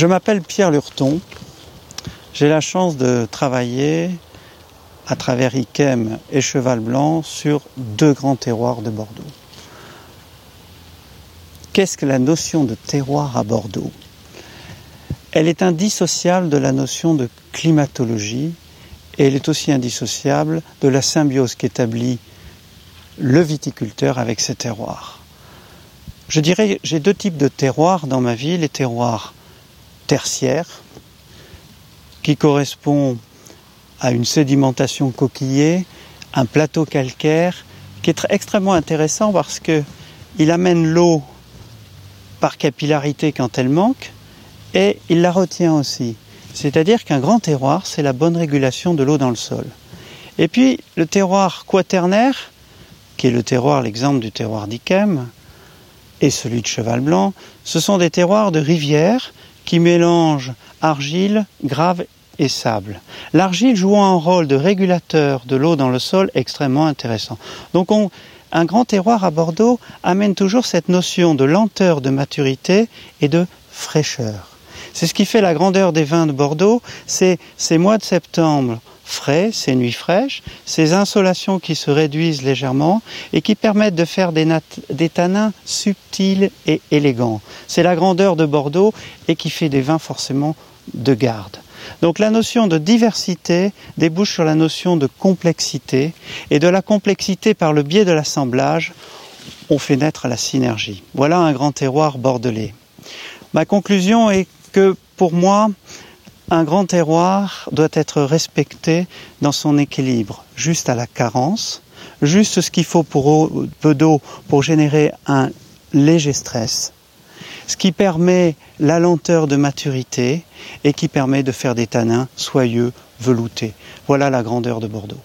Je m'appelle Pierre Lurton. J'ai la chance de travailler à travers Iquem et Cheval Blanc sur deux grands terroirs de Bordeaux. Qu'est-ce que la notion de terroir à Bordeaux? Elle est indissociable de la notion de climatologie et elle est aussi indissociable de la symbiose qu'établit le viticulteur avec ses terroirs. Je dirais, j'ai deux types de terroirs dans ma vie, les terroirs tertiaires, qui correspondent à une sédimentation coquillée, un plateau calcaire, qui est extrêmement intéressant parce que il amène l'eau par capillarité quand elle manque et il la retient aussi. C'est-à-dire qu'un grand terroir, c'est la bonne régulation de l'eau dans le sol. Et puis le terroir quaternaire, qui est le terroir, l'exemple du terroir d'Iquem, et celui de Cheval Blanc, ce sont des terroirs de rivière qui mélangent argile, grave et sable. L'argile jouant un rôle de régulateur de l'eau dans le sol extrêmement intéressant. Donc on, un grand terroir à Bordeaux amène toujours cette notion de lenteur de maturité et de fraîcheur. C'est ce qui fait la grandeur des vins de Bordeaux, c'est ces mois de septembre frais, ces nuits fraîches, ces insolations qui se réduisent légèrement et qui permettent de faire des, des tanins subtils et élégants. C'est la grandeur de Bordeaux et qui fait des vins forcément de garde. Donc la notion de diversité débouche sur la notion de complexité et de la complexité par le biais de l'assemblage, on fait naître la synergie. Voilà un grand terroir bordelais. Ma conclusion est que pour moi, un grand terroir doit être respecté dans son équilibre, juste à la carence, juste ce qu'il faut pour peu d'eau pour générer un léger stress, ce qui permet la lenteur de maturité et qui permet de faire des tanins soyeux, veloutés. Voilà la grandeur de Bordeaux.